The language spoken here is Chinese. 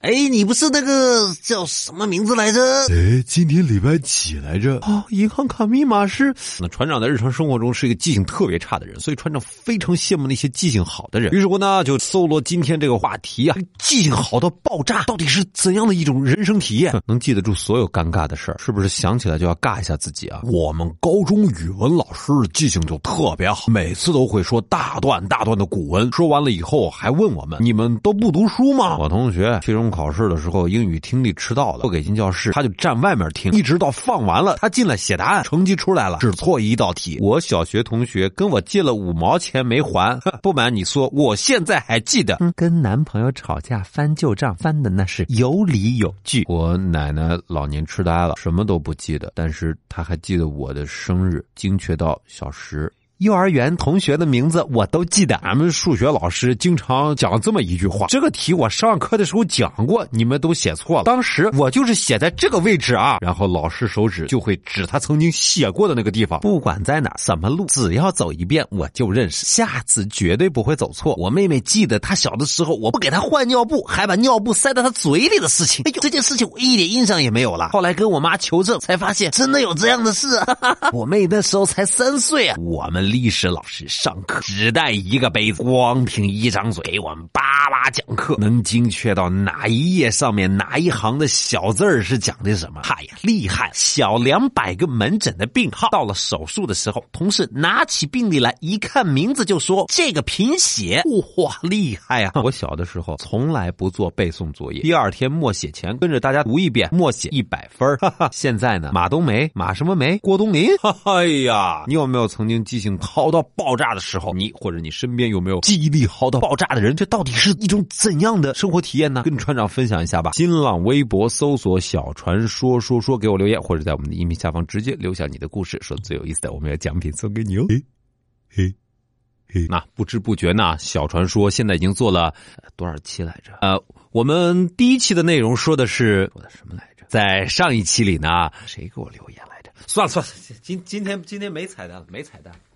哎，你不是那个叫什么名字来着？哎，今天礼拜几来着？哦，银行卡密码是……那船长在日常生活中是一个记性特别差的人，所以船长非常羡慕那些记性好的人。于是乎呢，就搜罗今天这个话题啊，记性好到爆炸，到底是怎样的一种人生体验？能记得住所有尴尬的事儿，是不是想起来就要尬一下自己啊？我们高中语文老师记性就特别好，每次都会说大段大段的古文，说完了以后还问我们：“你们都不读书吗？”我同学其中。考试的时候，英语听力迟到了，不给进教室，他就站外面听，一直到放完了，他进来写答案，成绩出来了，只错一道题。我小学同学跟我借了五毛钱没还，不瞒你说，我现在还记得，跟男朋友吵架翻旧账，翻的那是有理有据。我奶奶老年痴呆了，什么都不记得，但是她还记得我的生日，精确到小时。幼儿园同学的名字我都记得。俺们数学老师经常讲这么一句话：这个题我上课的时候讲过，你们都写错了。当时我就是写在这个位置啊，然后老师手指就会指他曾经写过的那个地方。不管在哪什么路，只要走一遍我就认识，下次绝对不会走错。我妹妹记得她小的时候，我不给她换尿布，还把尿布塞到她嘴里的事情。哎呦，这件事情我一点印象也没有了。后来跟我妈求证，才发现真的有这样的事。我妹那时候才三岁啊，我们。历史老师上课只带一个杯子，光凭一张嘴给我们叭叭讲课，能精确到哪一页上面哪一行的小字儿是讲的什么？嗨呀，厉害！小两百个门诊的病号，到了手术的时候，同事拿起病历来一看名字就说这个贫血，哇，厉害啊！我小的时候从来不做背诵作业，第二天默写前跟着大家读一遍，默写一百分哈哈，现在呢，马冬梅，马什么梅？郭冬临？哎呀，你有没有曾经记性？好到爆炸的时候，你或者你身边有没有记忆力好到爆炸的人？这到底是一种怎样的生活体验呢？跟船长分享一下吧。新浪微博搜索“小船说说说”，给我留言，或者在我们的音频下方直接留下你的故事，说最有意思的，我们要奖品送给你哦。嘿，嘿，那不知不觉呢，小船说现在已经做了多少期来着？呃，我们第一期的内容说的是说的什么来着？在上一期里呢，谁给我留言来着？算了算了，今今天今天没彩蛋了，没彩蛋。